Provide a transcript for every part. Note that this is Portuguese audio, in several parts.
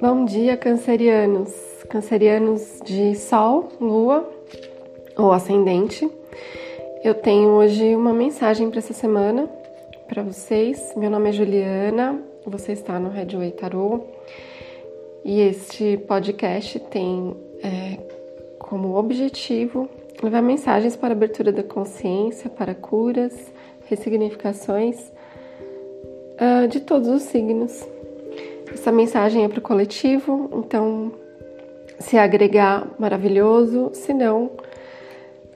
Bom dia, cancerianos, cancerianos de Sol, Lua ou Ascendente. Eu tenho hoje uma mensagem para essa semana para vocês. Meu nome é Juliana, você está no Redway Tarot e este podcast tem é, como objetivo levar mensagens para abertura da consciência, para curas, ressignificações uh, de todos os signos essa mensagem é para o coletivo, então se agregar, maravilhoso, se não,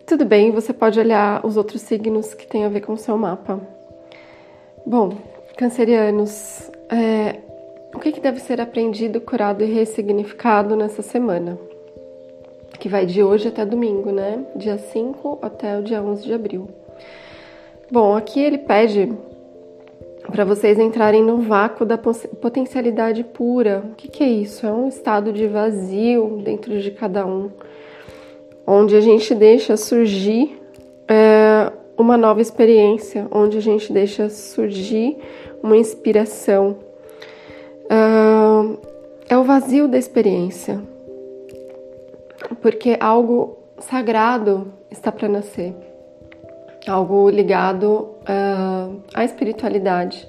tudo bem, você pode olhar os outros signos que têm a ver com o seu mapa. Bom, cancerianos, é, o que, que deve ser aprendido, curado e ressignificado nessa semana? Que vai de hoje até domingo, né? Dia 5 até o dia 11 de abril. Bom, aqui ele pede para vocês entrarem no vácuo da potencialidade pura. O que, que, é isso? É um estado de vazio dentro de cada um, onde a gente deixa surgir é, uma nova experiência, onde a gente deixa surgir uma inspiração. É, é o vazio da experiência, porque algo sagrado está para nascer algo ligado uh, à espiritualidade.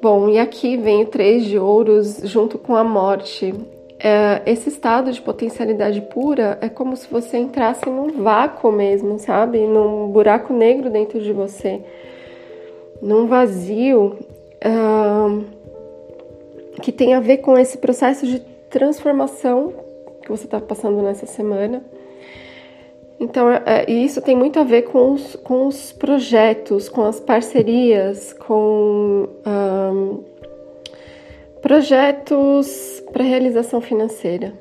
Bom, e aqui vem o três de ouros junto com a morte. Uh, esse estado de potencialidade pura é como se você entrasse num vácuo mesmo, sabe? Num buraco negro dentro de você, num vazio uh, que tem a ver com esse processo de transformação que você está passando nessa semana então, é, é isso tem muito a ver com os, com os projetos, com as parcerias, com um, projetos para realização financeira.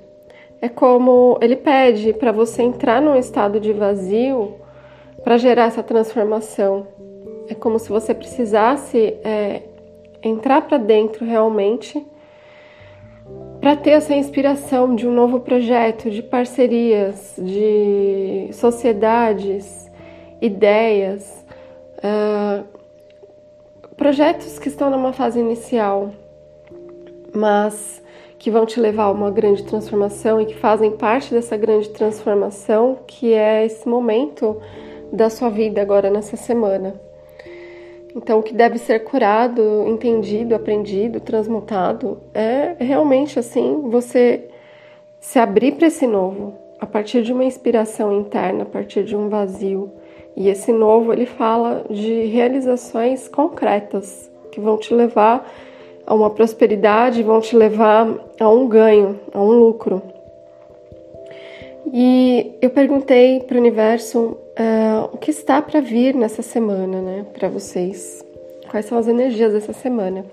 É como ele pede para você entrar num estado de vazio para gerar essa transformação. É como se você precisasse é, entrar para dentro realmente para ter essa inspiração de um novo projeto, de parcerias, de sociedades, ideias, uh, projetos que estão numa fase inicial, mas que vão te levar a uma grande transformação e que fazem parte dessa grande transformação que é esse momento da sua vida agora nessa semana. Então, o que deve ser curado, entendido, aprendido, transmutado, é realmente assim você se abrir para esse novo, a partir de uma inspiração interna, a partir de um vazio. E esse novo, ele fala de realizações concretas que vão te levar a uma prosperidade, vão te levar a um ganho, a um lucro. E eu perguntei para o universo uh, o que está para vir nessa semana, né, para vocês. Quais são as energias dessa semana?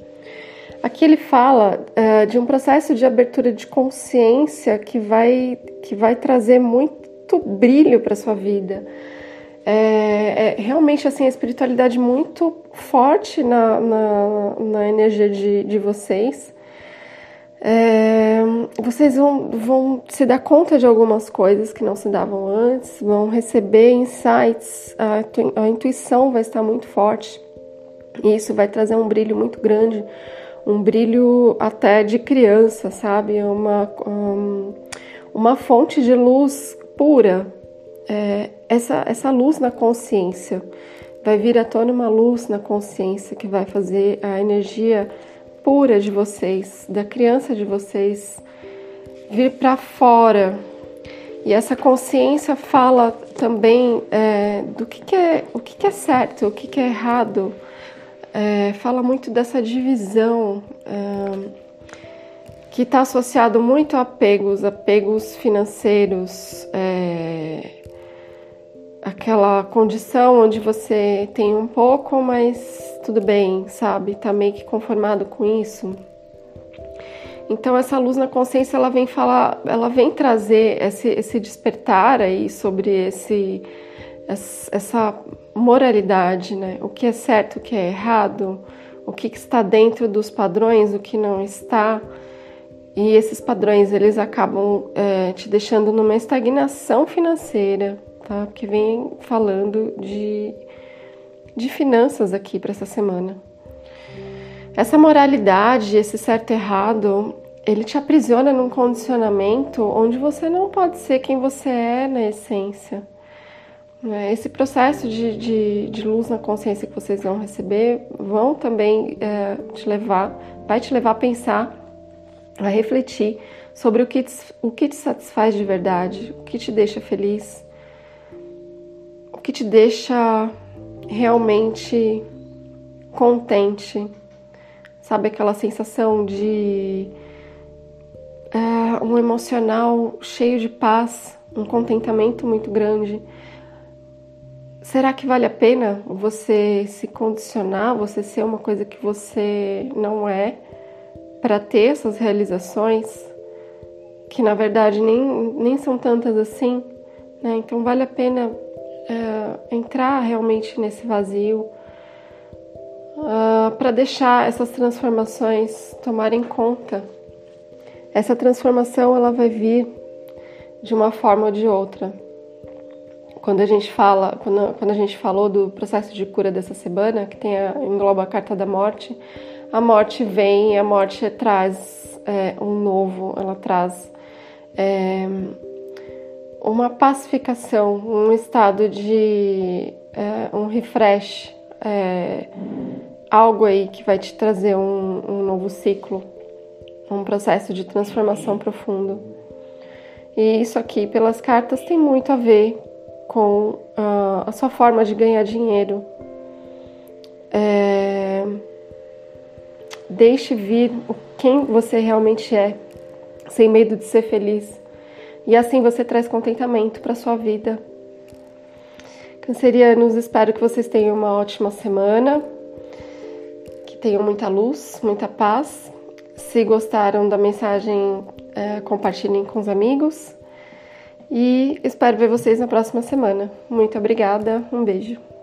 Aqui ele fala uh, de um processo de abertura de consciência que vai, que vai trazer muito brilho para sua vida. É, é, realmente assim a espiritualidade muito forte na, na, na energia de, de vocês é, vocês vão, vão se dar conta de algumas coisas que não se davam antes, vão receber insights, a, a intuição vai estar muito forte. E isso vai trazer um brilho muito grande, um brilho até de criança, sabe? Uma, um, uma fonte de luz pura. É, essa, essa luz na consciência. Vai vir à tona uma luz na consciência que vai fazer a energia pura de vocês, da criança de vocês, vir para fora. E essa consciência fala também é, do que, que, é o que, que, é certo, o que, que é errado. É, fala muito dessa divisão é, que está associado muito a apegos, apegos financeiros, é, aquela condição onde você tem um pouco, mas tudo bem, sabe? Tá meio que conformado com isso. Então essa luz na consciência ela vem falar, ela vem trazer esse, esse despertar aí sobre esse essa moralidade, né? O que é certo, o que é errado, o que está dentro dos padrões, o que não está. E esses padrões eles acabam é, te deixando numa estagnação financeira, tá? Porque vem falando de, de finanças aqui para essa semana. Essa moralidade, esse certo e errado, ele te aprisiona num condicionamento onde você não pode ser quem você é na essência. Né? Esse processo de, de, de luz na consciência que vocês vão receber vão também é, te levar, vai te levar a pensar, a refletir sobre o que, te, o que te satisfaz de verdade, o que te deixa feliz, que te deixa realmente contente. Sabe aquela sensação de é, um emocional cheio de paz, um contentamento muito grande será que vale a pena você se condicionar, você ser uma coisa que você não é, para ter essas realizações, que na verdade nem, nem são tantas assim, né? Então vale a pena é, entrar realmente nesse vazio uh, para deixar essas transformações tomarem conta. Essa transformação ela vai vir de uma forma ou de outra quando a gente fala, quando, quando a gente falou do processo de cura dessa semana, que tem a, engloba a carta da morte, a morte vem, a morte traz é, um novo, ela traz uma pacificação, um estado de é, um refresh, é, algo aí que vai te trazer um, um novo ciclo, um processo de transformação profundo. E isso aqui, pelas cartas, tem muito a ver com a, a sua forma de ganhar dinheiro. É, deixe vir quem você realmente é, sem medo de ser feliz. E assim você traz contentamento para sua vida. Cancerianos, espero que vocês tenham uma ótima semana, que tenham muita luz, muita paz. Se gostaram da mensagem, é, compartilhem com os amigos. E espero ver vocês na próxima semana. Muito obrigada, um beijo.